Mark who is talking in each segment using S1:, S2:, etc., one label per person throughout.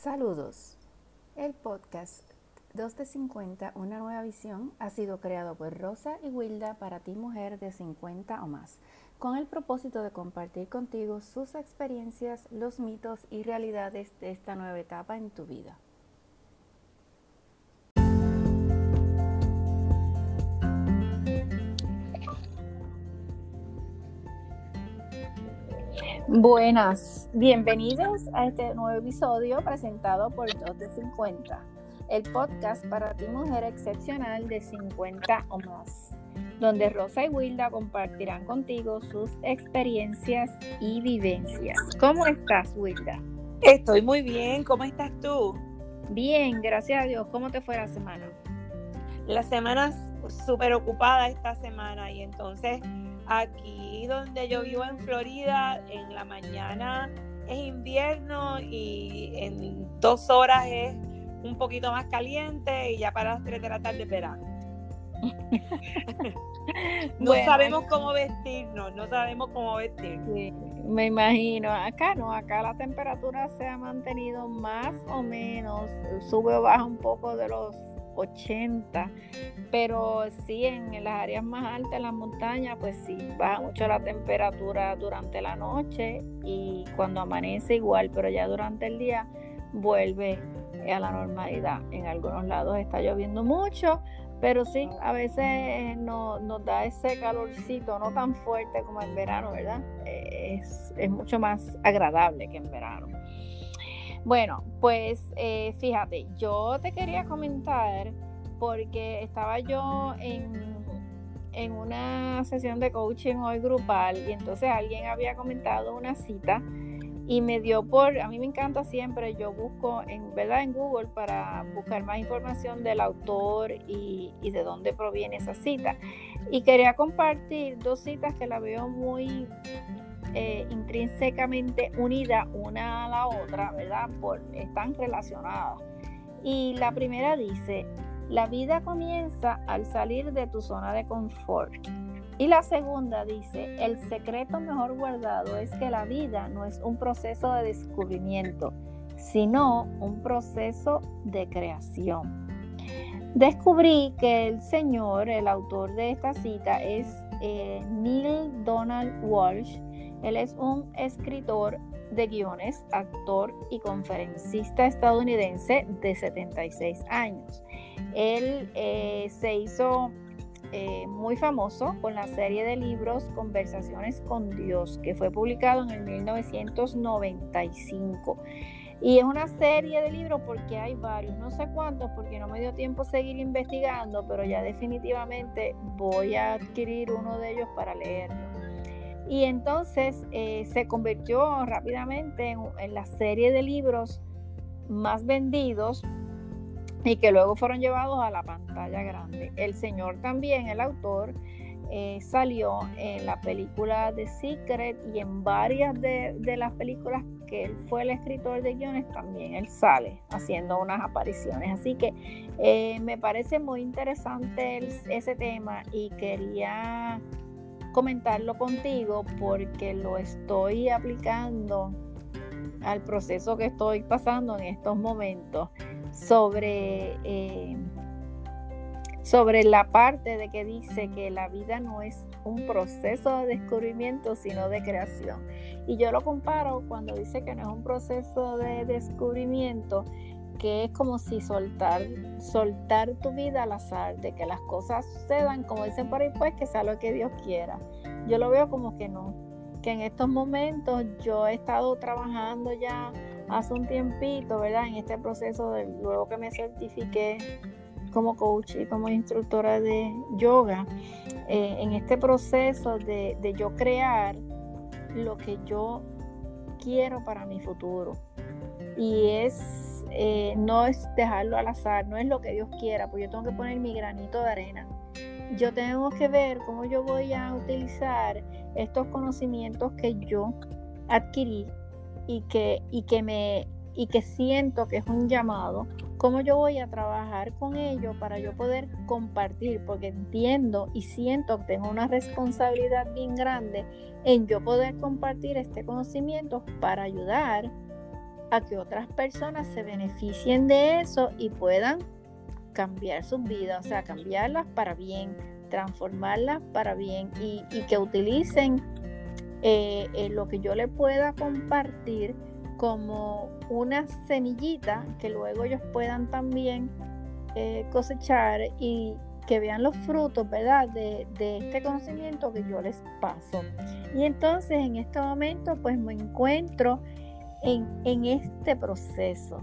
S1: Saludos. El podcast 2 de 50, una nueva visión, ha sido creado por Rosa y Wilda para ti mujer de 50 o más, con el propósito de compartir contigo sus experiencias, los mitos y realidades de esta nueva etapa en tu vida. Buenas, bienvenidos a este nuevo episodio presentado por 2 de 50, el podcast para ti mujer excepcional de 50 o más, donde Rosa y Wilda compartirán contigo sus experiencias y vivencias. ¿Cómo estás, Wilda?
S2: Estoy muy bien, ¿cómo estás tú?
S1: Bien, gracias a Dios. ¿Cómo te fue la semana?
S2: La semana súper ocupada esta semana y entonces Aquí donde yo vivo en Florida, en la mañana es invierno y en dos horas es un poquito más caliente y ya para las tres de la tarde es verano. no sabemos cómo vestirnos, no sabemos cómo vestirnos.
S1: me imagino, acá no, acá la temperatura se ha mantenido más o menos, sube o baja un poco de los 80, pero sí en las áreas más altas, en las montañas, pues sí, baja mucho la temperatura durante la noche y cuando amanece igual, pero ya durante el día vuelve a la normalidad. En algunos lados está lloviendo mucho, pero sí, a veces no, nos da ese calorcito, no tan fuerte como en verano, ¿verdad? Es mucho más agradable que en verano. Bueno, pues eh, fíjate, yo te quería comentar porque estaba yo en, en una sesión de coaching hoy grupal y entonces alguien había comentado una cita y me dio por, a mí me encanta siempre, yo busco en verdad en Google para buscar más información del autor y, y, de dónde proviene esa cita. Y quería compartir dos citas que la veo muy eh, intrínsecamente unidas una a la otra, ¿verdad? Por, están relacionadas. Y la primera dice, la vida comienza al salir de tu zona de confort. Y la segunda dice, el secreto mejor guardado es que la vida no es un proceso de descubrimiento, sino un proceso de creación. Descubrí que el señor, el autor de esta cita, es eh, Neil Donald Walsh, él es un escritor de guiones, actor y conferencista estadounidense de 76 años. Él eh, se hizo eh, muy famoso con la serie de libros Conversaciones con Dios, que fue publicado en el 1995. Y es una serie de libros porque hay varios, no sé cuántos, porque no me dio tiempo seguir investigando, pero ya definitivamente voy a adquirir uno de ellos para leerlo. Y entonces eh, se convirtió rápidamente en, la serie de libros más vendidos y que luego fueron llevados a la pantalla grande. El señor también, el autor, eh, salió en la película The Secret y en varias de, las películas que él fue el escritor de guiones, también él sale haciendo unas apariciones. Así que eh, me parece muy interesante ese tema y quería comentarlo contigo porque lo estoy aplicando al proceso que estoy pasando en estos momentos sobre, eh, sobre la parte de que dice que la vida no es un proceso de descubrimiento, sino de creación. Y yo lo comparo cuando dice que no es un proceso de descubrimiento, que es como si soltar, soltar tu vida al azar, de que las cosas sucedan, como dicen por ahí, pues que sea lo que Dios quiera. Yo lo veo como que no, que en estos momentos yo he estado trabajando ya hace un tiempito, ¿verdad? En este proceso de luego que me certifiqué como coach y como instructora de yoga, eh, en este proceso de, de yo crear lo que yo quiero para mi futuro. Y es eh, no es dejarlo al azar, no es lo que Dios quiera, pues yo tengo que poner mi granito de arena. Yo tengo que ver cómo yo voy a utilizar estos conocimientos que yo adquirí y que, y que me y que siento que es un llamado, cómo yo voy a trabajar con ello para yo poder compartir, porque entiendo y siento que tengo una responsabilidad bien grande en yo poder compartir este conocimiento para ayudar a que otras personas se beneficien de eso y puedan cambiar sus vidas, o sea, cambiarlas para bien, transformarlas para bien y, que utilicen eh, eh, lo que yo le pueda compartir como una semillita que luego ellos puedan también eh, cosechar y que vean los frutos, ¿verdad? De, este conocimiento que yo les paso. Y entonces en este momento pues me encuentro en, este proceso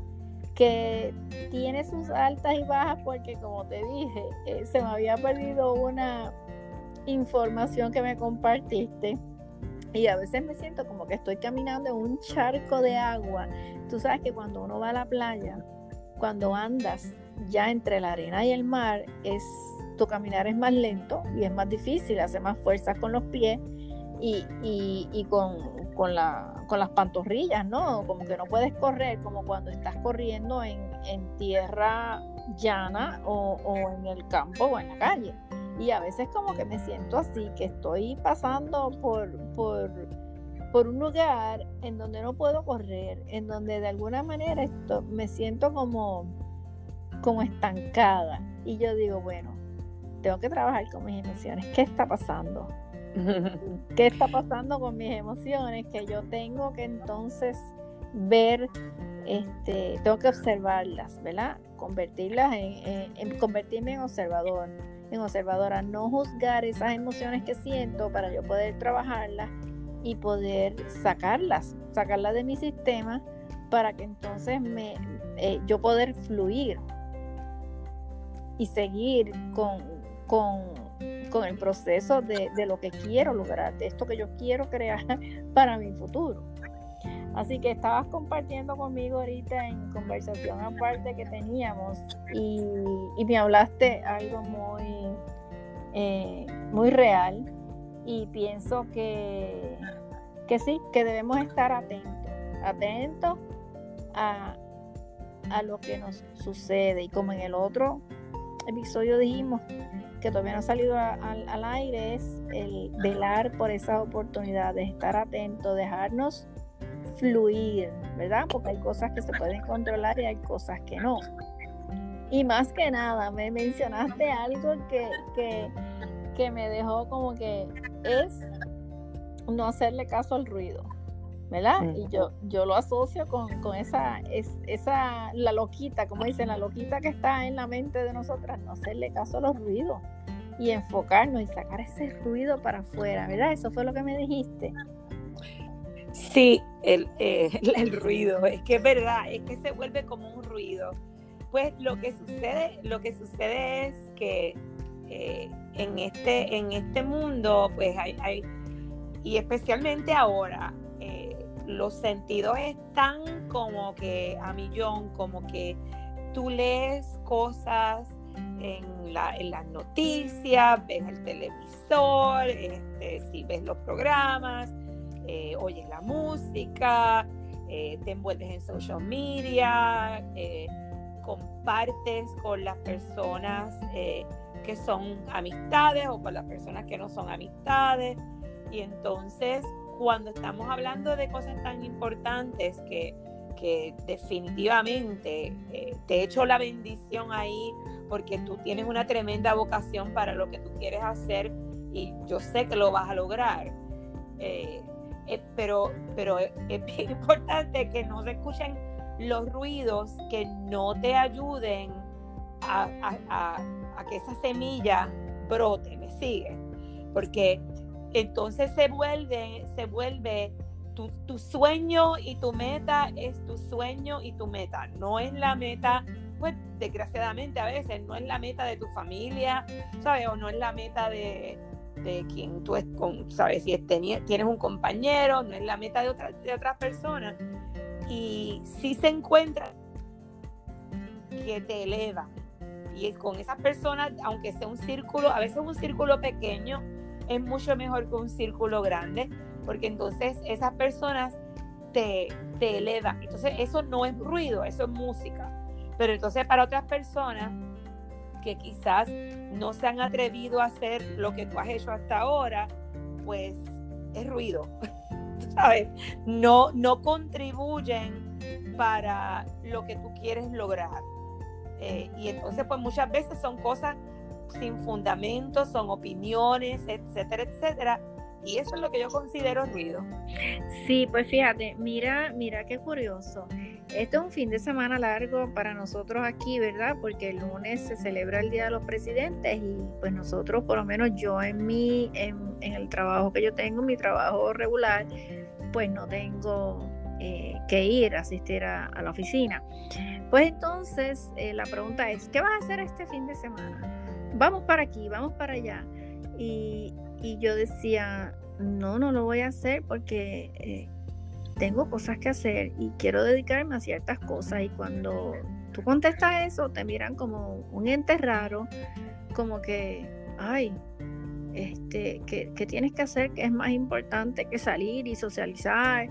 S1: que tiene sus altas y bajas porque como te dije, eh, se me había perdido una información que me compartiste y a veces me siento como que estoy caminando en un charco de agua. Tú sabes que cuando uno va a la playa, cuando andas ya entre la arena y el mar, es tu caminar es más lento y es más difícil, hace más fuerza con los pies y, y con, con, con las pantorrillas, ¿no? Como que no puedes correr como cuando estás corriendo en, tierra llana o, en el campo o en la calle. Y a veces como que me siento así, que estoy pasando por, por, un lugar en donde no puedo correr, en donde de alguna manera esto, me siento como estancada. Y yo digo, bueno, tengo que trabajar con mis emociones. ¿Qué está pasando? ¿Qué está pasando con mis emociones? Que yo tengo que entonces ver, este, tengo que observarlas, ¿verdad? Convertirlas en, convertirme en observador, en observadora, no juzgar esas emociones que siento para yo poder trabajarlas y poder sacarlas, sacarlas de mi sistema para que entonces me, eh, yo poder fluir y seguir con, con con el proceso de, lo que quiero lograr, de esto que yo quiero crear para mi futuro. Así que estabas compartiendo conmigo ahorita en conversación aparte que teníamos y, me hablaste algo muy, eh, muy real y pienso que, que sí, que debemos estar atentos, atentos a, a lo que nos sucede y como en el otro episodio dijimos, que todavía no ha salido al aire es el velar por esas oportunidades, estar atento, dejarnos fluir, ¿verdad? Porque hay cosas que se pueden controlar y hay cosas que no. Y más que nada, me mencionaste algo que, que, me dejó como que es no hacerle caso al ruido, ¿verdad? Y yo, yo lo asocio con, esa, es, esa, la loquita, como dicen, la loquita que está en la mente de nosotras, no hacerle caso a los ruidos y enfocarnos y sacar ese ruido para afuera, ¿verdad? Eso fue lo que me dijiste.
S2: Sí, el, eh, el, ruido, es que es verdad, es que se vuelve como un ruido. Pues lo que sucede, lo que sucede es que eh, en, este, en este mundo, pues hay, hay y especialmente ahora, los sentidos están como que a millón, como que tú lees cosas en, la, en las noticias, ves el televisor, este, si ves los programas, eh, oyes la música, eh, te envuelves en social media, eh, compartes con las personas que son amistades o con las personas que no son amistades. Y entonces, cuando estamos hablando de cosas tan importantes que, que definitivamente te echo la bendición ahí porque tú tienes una tremenda vocación para lo que tú quieres hacer y yo sé que lo vas a lograr. Eh, eh, pero pero es, bien importante que no se escuchen los ruidos que no te ayuden a, que esa semilla brote, ¿me sigue? Porque entonces se vuelve, se vuelve tu, sueño y tu meta es tu sueño y tu meta, no es la meta pues desgraciadamente a veces no es la meta de tu familia, ¿sabes? O no es la meta de, quien tú es con, ¿sabes? Si tienes un compañero, no es la meta de, otra, de otras personas. Y si se encuentra que te eleva. Y con esas personas, aunque sea un círculo, a veces un círculo pequeño es mucho mejor que un círculo grande, porque entonces esas personas te, te elevan. Entonces eso no es ruido, eso es música. Pero entonces para otras personas que quizás no se han atrevido a hacer lo que tú has hecho hasta ahora, pues es ruido, ¿sabes? No, no contribuyen para lo que tú quieres lograr. Eh, y entonces, pues muchas veces son cosas sin fundamento, son opiniones, etcétera, etcétera. Y eso es lo que yo considero ruido.
S1: Sí, pues fíjate, mira, mira qué curioso. Este es un fin de semana largo para nosotros aquí, ¿verdad? Porque el lunes se celebra el Día de los Presidentes y pues nosotros, por lo menos yo en mi, en, el trabajo que yo tengo, mi trabajo regular, pues no tengo eh, que ir a asistir a, la oficina. Pues entonces eh, la pregunta es, ¿qué vas a hacer este fin de semana? Vamos para aquí, vamos para allá. Y, y yo decía, no, no lo voy a hacer porque eh, tengo cosas que hacer y quiero dedicarme a ciertas cosas. Y cuando tú contestas eso, te miran como un ente raro, como que, ay, este, que, que tienes que hacer que es más importante que salir y socializar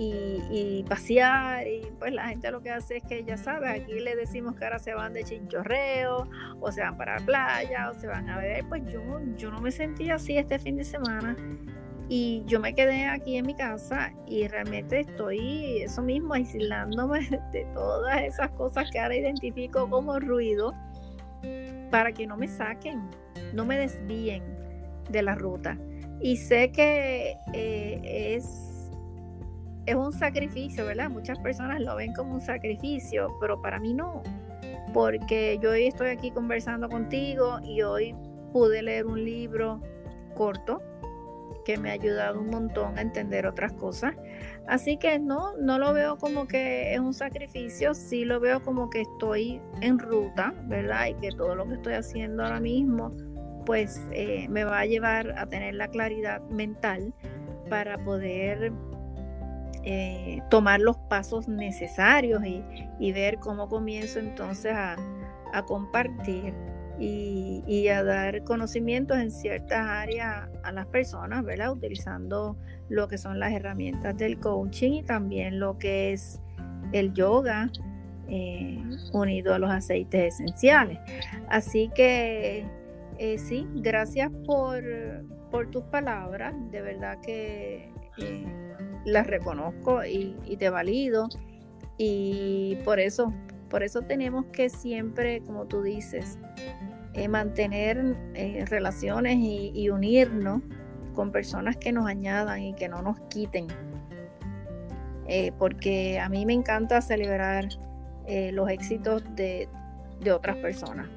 S1: y, pasear y pues la gente lo que hace es que ya sabes, aquí le decimos que ahora se van de chinchorreo o se van para la playa o se van a beber, pues yo, yo no me sentía así este fin de semana y yo me quedé aquí en mi casa y realmente estoy eso mismo aislándome de todas esas cosas que ahora identifico como ruido para que no me saquen, no me desvíen de la ruta. Y sé que eh, es es un sacrificio, ¿verdad? Muchas personas lo ven como un sacrificio, pero para mí no, porque yo hoy estoy aquí conversando contigo y hoy pude leer un libro corto que me ha ayudado un montón a entender otras cosas. Así que no, no lo veo como que es un sacrificio, sí lo veo como que estoy en ruta, ¿verdad? Y que todo lo que estoy haciendo ahora mismo, pues eh, me va a llevar a tener la claridad mental para poder eh, tomar los pasos necesarios y, ver cómo comienzo entonces a, compartir y, a dar conocimientos en ciertas áreas a las personas, ¿verdad? Utilizando lo que son las herramientas del coaching y también lo que es el yoga eh, unido a los aceites esenciales. Así que eh, sí, gracias por, por tus palabras, de verdad que las reconozco y, te valido. Y por eso, por eso tenemos que siempre, como tú dices, eh, mantener eh, relaciones y, unirnos con personas que nos añadan y que no nos quiten. Eh, porque a mí me encanta celebrar los éxitos de, de otras personas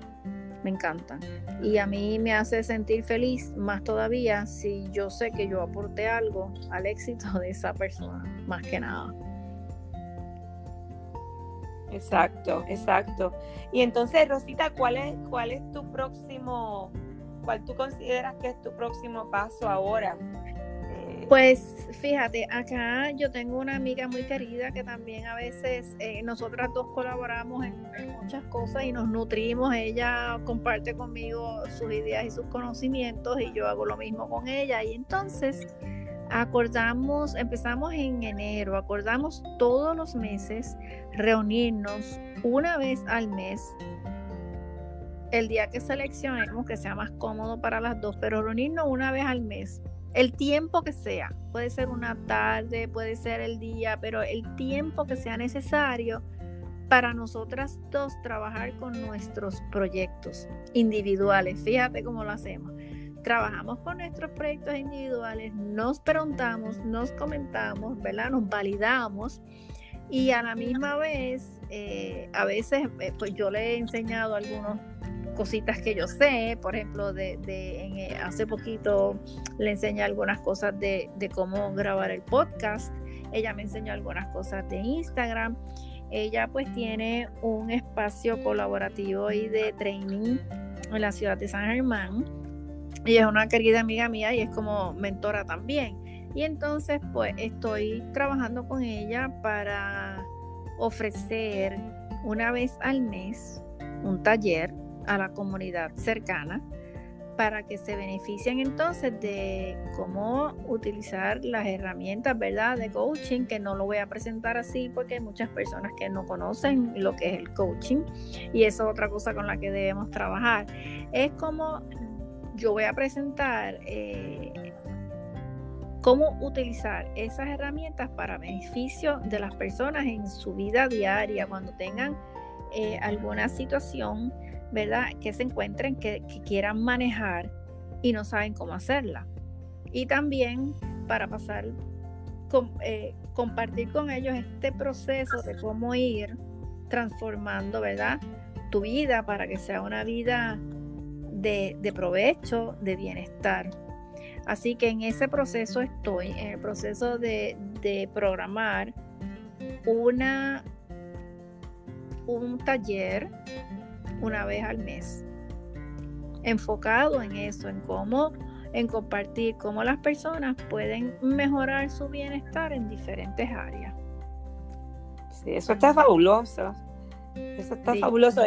S1: me encantan. Y a mí me hace sentir feliz más todavía si yo sé que yo aporté algo al éxito de esa persona, más que nada.
S2: Exacto, exacto. Y entonces, Rosita, ¿cuál es, cuál es tu próximo, cuál tú consideras que es tu próximo paso ahora?
S1: Pues fíjate, acá yo tengo una amiga muy querida que también a veces eh, nosotras dos colaboramos en, muchas cosas y nos nutrimos. Ella comparte conmigo sus ideas y sus conocimientos y yo hago lo mismo con ella. Y entonces acordamos, empezamos en enero, acordamos todos los meses reunirnos una vez al mes el día que seleccionemos que sea más cómodo para las dos, pero reunirnos una vez al mes el tiempo que sea, puede ser una tarde, puede ser el día, pero el tiempo que sea necesario para nosotras dos trabajar con nuestros proyectos individuales. Fíjate cómo lo hacemos. Trabajamos con nuestros proyectos individuales, nos preguntamos, nos comentamos, ¿verdad? Nos validamos y a la misma vez, eh, a veces, eh, pues yo le he enseñado algunos cositas que yo sé, por ejemplo, de, eh, hace poquito le enseñé algunas cosas de, cómo grabar el podcast, ella me enseñó algunas cosas de Instagram, ella pues tiene un espacio colaborativo y de training en la ciudad de San Germán, y es una querida amiga mía y es como mentora también. Y entonces pues estoy trabajando con ella para ofrecer una vez al mes un taller a la comunidad cercana para que se beneficien entonces de cómo utilizar las herramientas, ¿verdad? De coaching, que no lo voy a presentar así porque hay muchas personas que no conocen lo que es el coaching y eso es otra cosa con la que debemos trabajar. Es como yo voy a presentar eh, cómo utilizar esas herramientas para beneficio de las personas en su vida diaria, cuando tengan eh, alguna situación, ¿verdad? Que se encuentren, que, quieran manejar y no saben cómo hacerla. Y también para pasar, eh, compartir con ellos este proceso de cómo ir transformando, ¿verdad? Tu vida para que sea una vida de, de provecho, de bienestar. Así que en ese proceso estoy, en el proceso de, programar una, un taller una vez al mes, enfocado en eso, en cómo, en compartir cómo las personas pueden mejorar su bienestar en diferentes áreas.
S2: Sí, eso está fabuloso. Eso está fabuloso.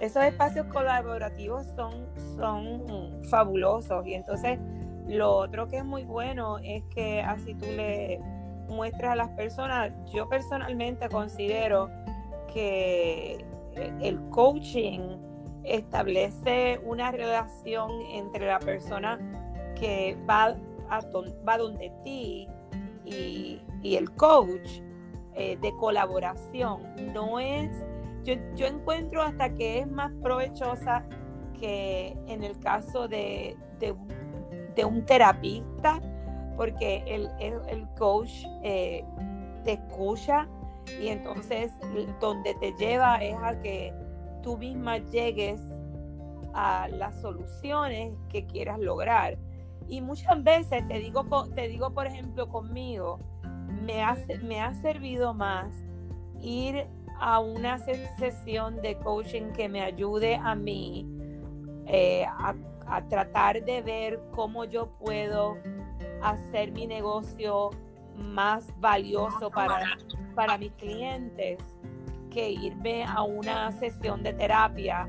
S2: Esos espacios colaborativos son, son fabulosos y entonces lo otro que es muy bueno es que así tú le muestras a las personas, yo personalmente considero que el coaching establece una relación entre la persona que va, a, donde ti y, el coach eh, de colaboración. No es, yo, yo encuentro hasta que es más provechosa que en el caso de, de de un terapista, porque el, el, coach eh, te escucha y entonces donde te lleva es a que tú misma llegues a las soluciones que quieras lograr. Y muchas veces, te digo, te digo por ejemplo conmigo, me ha, me ha servido más ir a una sesión de coaching que me ayude a mí eh, a a tratar de ver cómo yo puedo hacer mi negocio más valioso para, para mis clientes que irme a una sesión de terapia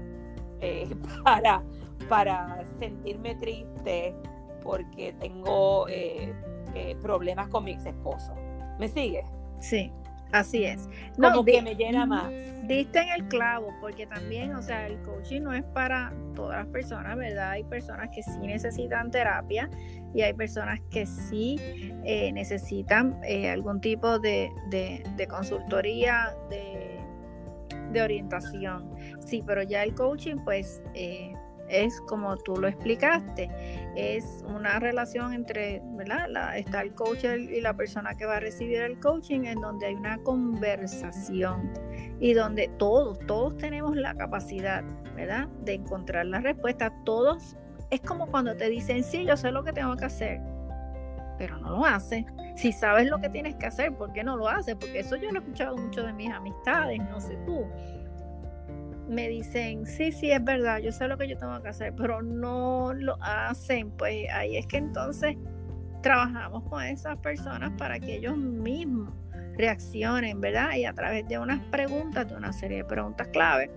S2: eh, para, para sentirme triste porque tengo eh, eh, problemas con mi ex esposo. ¿Me sigue?
S1: Sí. Así es.
S2: Como que me llena más.
S1: Diste en el clavo, porque también, o sea, el coaching no es para todas las personas, ¿verdad? Hay personas que sí necesitan terapia y hay personas que sí eh, necesitan eh, algún tipo de, consultoría, de, de, orientación. Sí, pero ya el coaching, pues, eh, es como tú lo explicaste, es una relación entre, ¿verdad? está el coach y la persona que va a recibir el coaching en donde hay una conversación y donde todos, todos tenemos la capacidad, ¿verdad? De encontrar la respuesta. Todos, es como cuando te dicen, sí, yo sé lo que tengo que hacer, pero no lo haces. Si sabes lo que tienes que hacer, ¿por qué no lo haces? Porque eso yo lo he escuchado mucho de mis amistades, no sé tú me dicen, sí, sí, es verdad, yo sé lo que yo tengo que hacer, pero no lo hacen, pues ahí es que entonces trabajamos con esas personas para que ellos mismos reaccionen, ¿verdad? Y a través de unas preguntas, de una serie de preguntas clave,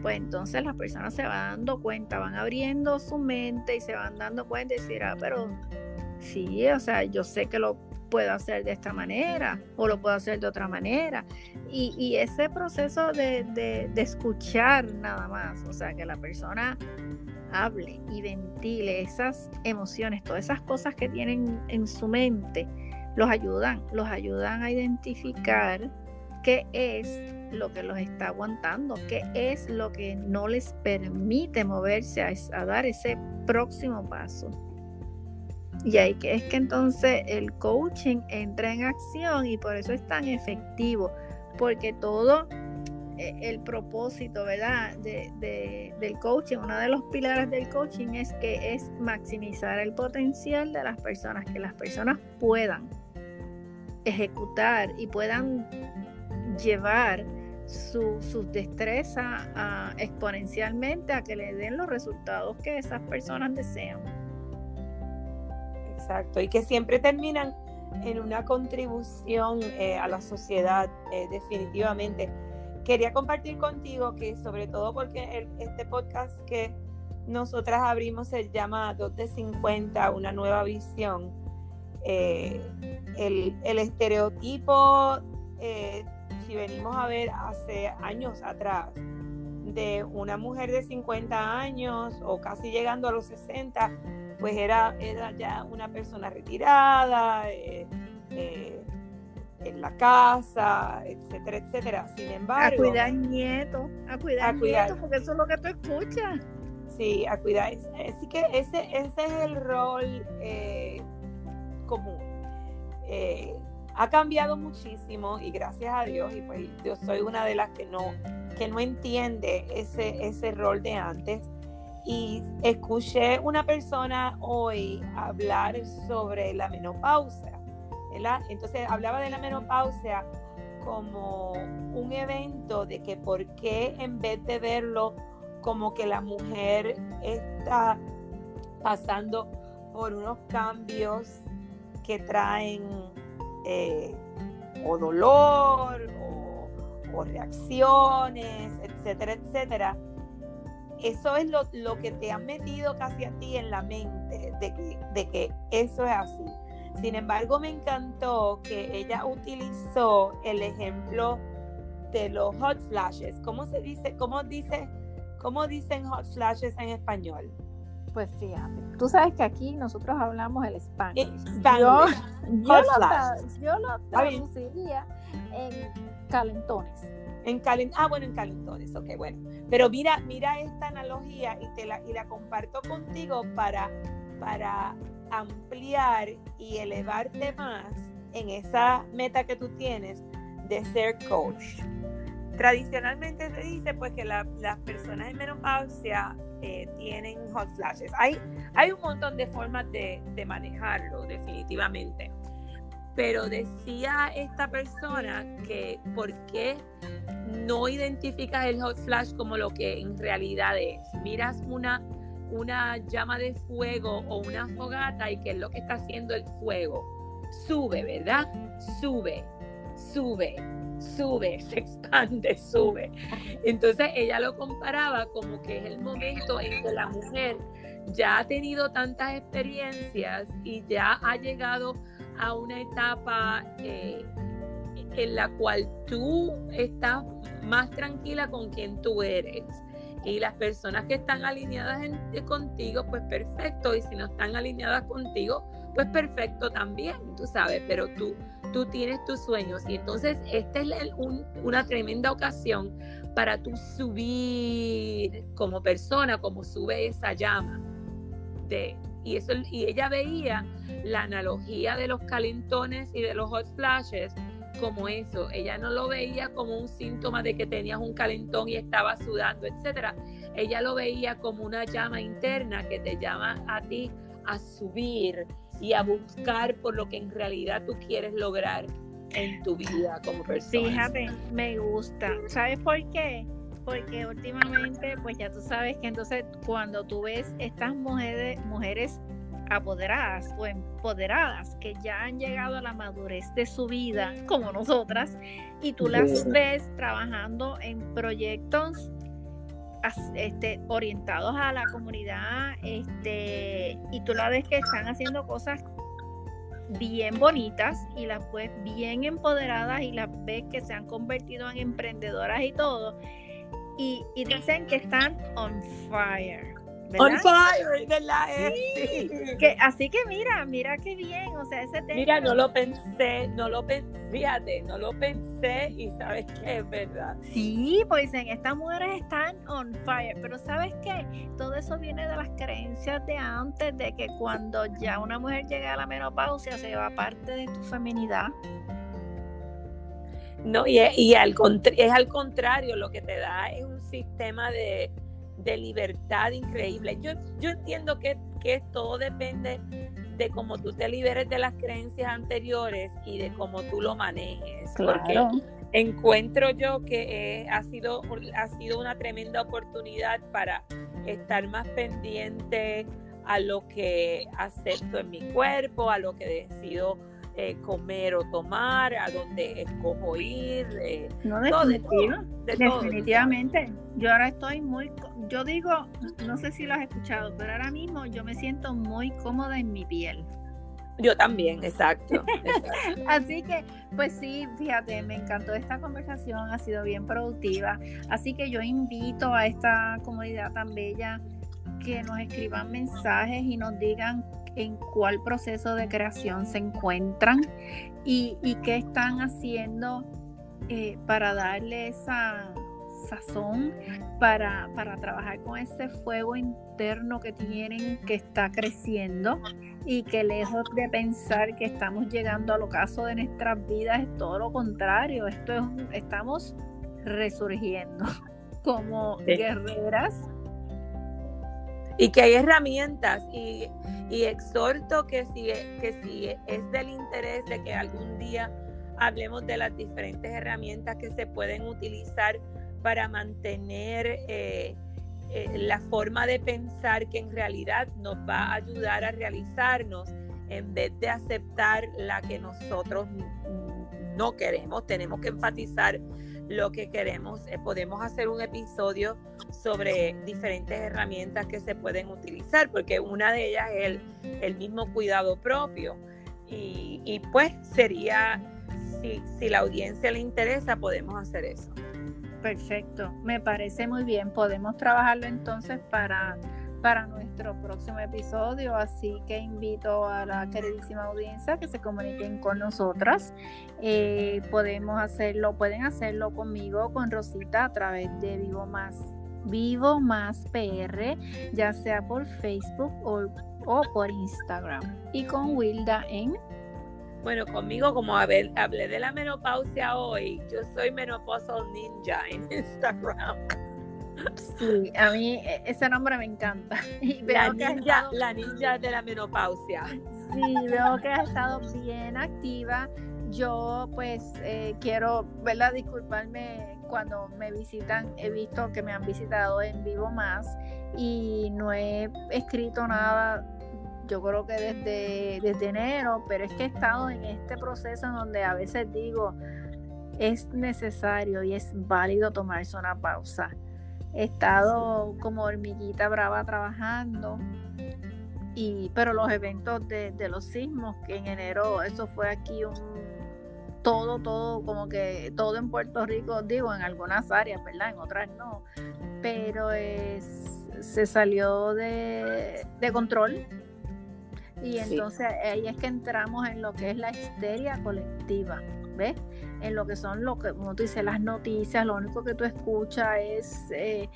S1: pues entonces las personas se van dando cuenta, van abriendo su mente y se van dando cuenta y decir, ah, pero sí, o sea, yo sé que lo puedo hacer de esta manera o lo puedo hacer de otra manera. Y, ese proceso de, escuchar nada más, o sea, que la persona hable y ventile esas emociones, todas esas cosas que tienen en su mente, los ayudan, los ayudan a identificar qué es lo que los está aguantando, qué es lo que no les permite moverse a dar ese próximo paso. Y ahí que es que entonces el coaching entra en acción y por eso es tan efectivo, porque todo eh, el propósito, ¿verdad? De, del coaching, uno de los pilares del coaching es que es maximizar el potencial de las personas, que las personas puedan ejecutar y puedan llevar sus destrezas exponencialmente a que le den los resultados que esas personas desean.
S2: Exacto, y que siempre terminan en una contribución eh, a la sociedad, eh, definitivamente. Quería compartir contigo que sobre todo porque este podcast que nosotras abrimos se llama 2 de 50, una nueva visión. Eh, el, el, estereotipo, si venimos a ver hace años atrás, de una mujer de 50 años o casi llegando a los 60, pues era, era ya una persona retirada, eh, eh, en la casa, etcétera, etcétera. Sin embargo...
S1: A cuidar nietos, a cuidar, nietos, porque eso es lo que tú escuchas.
S2: Sí, a cuidar. Así que ese, ese es el rol eh, común. ha cambiado muchísimo y gracias a Dios, y pues yo soy una de las que no, que no entiende ese, ese rol de antes y escuché una persona hoy hablar sobre la menopausia. Entonces hablaba de la menopausia como un evento de que por qué en vez de verlo como que la mujer está pasando por unos cambios que traen eh, o dolor o reacciones, etcétera, etcétera, eso es lo, que te ha metido casi a ti en la mente, de que, de que eso es así. Sin embargo, me encantó que ella utilizó el ejemplo de los hot flashes. ¿Cómo se dice? ¿Cómo dice? ¿Cómo dicen hot flashes en español?
S1: Pues fíjate, tú sabes que aquí nosotros hablamos el español.
S2: Yo,
S1: yo, lo, traduciría en calentones.
S2: En calent ah, bueno, en calentones, ok, bueno. Pero mira, mira esta analogía y, te la, y la comparto contigo para, para ampliar y elevarte más en esa meta que tú tienes de ser coach. Tradicionalmente se dice pues que las personas en menopausia eh, tienen hot flashes. Hay, hay un montón de formas de, de manejarlo, definitivamente. Pero decía esta persona que por qué no identificas el hot flash como lo que en realidad es. Miras una, una llama de fuego o una fogata y qué es lo que está haciendo el fuego. Sube, ¿verdad? Sube, sube, sube, se expande, sube. Entonces ella lo comparaba como que es el momento en que la mujer ya ha tenido tantas experiencias y ya ha llegado a una etapa eh, en la cual tú estás más tranquila con quien tú eres. Y las personas que están alineadas contigo, pues perfecto. Y si no están alineadas contigo, pues perfecto también, tú sabes. Pero tú, tú tienes tus sueños. Y entonces esta es una tremenda ocasión para tú subir como persona, como sube esa llama. De, y, eso, y ella veía la analogía de los calentones y de los hot flashes como eso. Ella no lo veía como un síntoma de que tenías un calentón y estaba sudando, etcétera. Ella lo veía como una llama interna que te llama a ti a subir y a buscar por lo que en realidad tú quieres lograr en tu vida como persona.
S1: Fíjate, me gusta. ¿Sabes por qué? Porque últimamente, pues ya tú sabes que entonces cuando tú ves estas mujeres, mujeres apoderadas o empoderadas que ya han llegado a la madurez de su vida, como nosotras, y tú las ves trabajando en proyectos este, orientados a la comunidad, este, y tú la ves que están haciendo cosas bien bonitas y las ves bien empoderadas y las ves que se han convertido en emprendedoras y todo. Y, y dicen que están on fire.
S2: On fire, ¿verdad?
S1: Sí. Que, así que mira, mira qué bien, o sea, ese tema.
S2: Mira, no lo pensé, no lo pensé, fíjate, no lo pensé y sabes que es verdad.
S1: Sí, pues dicen, estas mujeres están on fire, pero ¿sabes qué? Todo eso viene de las creencias de antes, de que cuando ya una mujer llega a la menopausia se va parte de tu feminidad.
S2: No, y, y al, es al contrario, lo que te da es un sistema de de libertad increíble. Yo, yo entiendo que, que todo depende de cómo tú te liberes de las creencias anteriores y de cómo tú lo manejes. Porque encuentro yo que ha, sido, ha sido una tremenda oportunidad para estar más pendiente a lo que acepto en mi cuerpo, a lo que decido eh, comer o tomar, a dónde escojo ir,
S1: eh, no, definitivamente. Yo ahora estoy muy, yo digo, no sé si lo has escuchado, pero ahora mismo yo me siento muy cómoda en mi piel.
S2: Yo también, exacto.
S1: Así que, pues sí, fíjate, me encantó esta conversación, ha sido bien productiva. Así que yo invito a esta comunidad tan bella que nos escriban mensajes y nos digan en cuál proceso de creación se encuentran y, qué están haciendo eh, para darle esa sazón, para, para trabajar con ese fuego interno que tienen, que está creciendo y que lejos de pensar que estamos llegando al ocaso de nuestras vidas, es todo lo contrario, esto es, estamos resurgiendo como guerreras
S2: y que hay herramientas y, exhorto que si, que si es del interés de que algún día hablemos de las diferentes herramientas que se pueden utilizar para mantener eh, eh, la forma de pensar que en realidad nos va a ayudar a realizarnos en vez de aceptar la que nosotros no queremos. Tenemos que enfatizar lo que queremos. Eh, podemos hacer un episodio sobre diferentes herramientas que se pueden utilizar, porque una de ellas es el, mismo cuidado propio. Y, pues sería, si, si la audiencia le interesa, podemos hacer eso.
S1: Perfecto, me parece muy bien. Podemos trabajarlo entonces para para nuestro próximo episodio, así que invito a la queridísima audiencia que se comuniquen con nosotras. Eh, podemos hacerlo, pueden hacerlo conmigo, con Rosita, a través de Vivo Más, Vivo Más PR, ya sea por Facebook o, o por Instagram. Y con Wilda en
S2: bueno, conmigo, como hablé de la menopausia hoy, yo soy Menopausal Ninja en Instagram.
S1: Sí, a mí e, ese nombre me encanta.
S2: la, ninja, la ninja de la menopausia.
S1: Sí, veo que has estado bien activa. Yo pues eh, quiero, ¿verdad? Disculparme cuando me visitan. He visto que me han visitado en vivo más y no he escrito nada yo creo que desde, desde enero, pero es que he estado en este proceso en donde a veces digo, es necesario y es válido tomarse una pausa. He estado como hormiguita brava trabajando. Y, pero los eventos de, los sismos, que en enero eso fue aquí un todo, todo, como que todo en Puerto Rico, digo, en algunas áreas, ¿verdad? En otras no. Pero es, se salió de, de control. Y entonces ahí es que entramos en lo que es la histeria colectiva. ¿Ves? En lo que son, lo que, como tú dices, las noticias, lo único que tú escuchas es eh,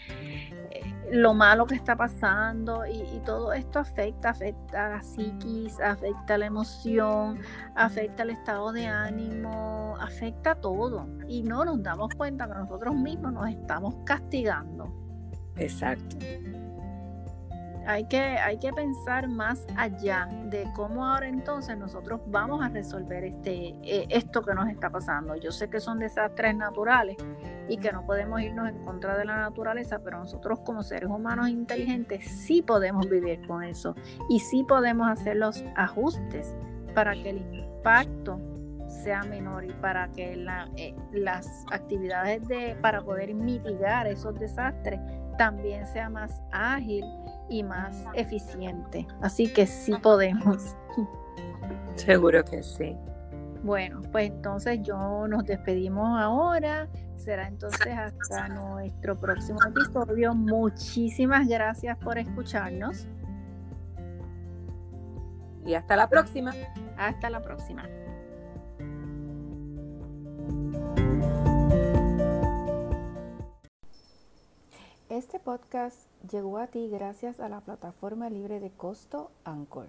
S1: eh, lo malo que está pasando y, todo esto afecta, afecta a la psiquis, afecta a la emoción, afecta al estado de ánimo, afecta todo. Y no nos damos cuenta que nosotros mismos nos estamos castigando.
S2: Exacto
S1: hay que, hay que pensar más allá de cómo ahora entonces nosotros vamos a resolver este, eh, esto que nos está pasando. Yo sé que son desastres naturales y que no podemos irnos en contra de la naturaleza, pero nosotros como seres humanos inteligentes sí podemos vivir con eso y sí podemos hacer los ajustes para que el impacto sea menor y para que eh, las actividades de, para poder mitigar esos desastres también sea más ágil y más eficiente. Así que sí podemos.
S2: Seguro que sí.
S1: Bueno, pues entonces yo nos despedimos ahora. Será entonces hasta nuestro próximo episodio. Muchísimas gracias por escucharnos.
S2: Y hasta la próxima.
S1: Hasta la próxima. Este podcast llegó a ti gracias a la plataforma libre de costo Anchor.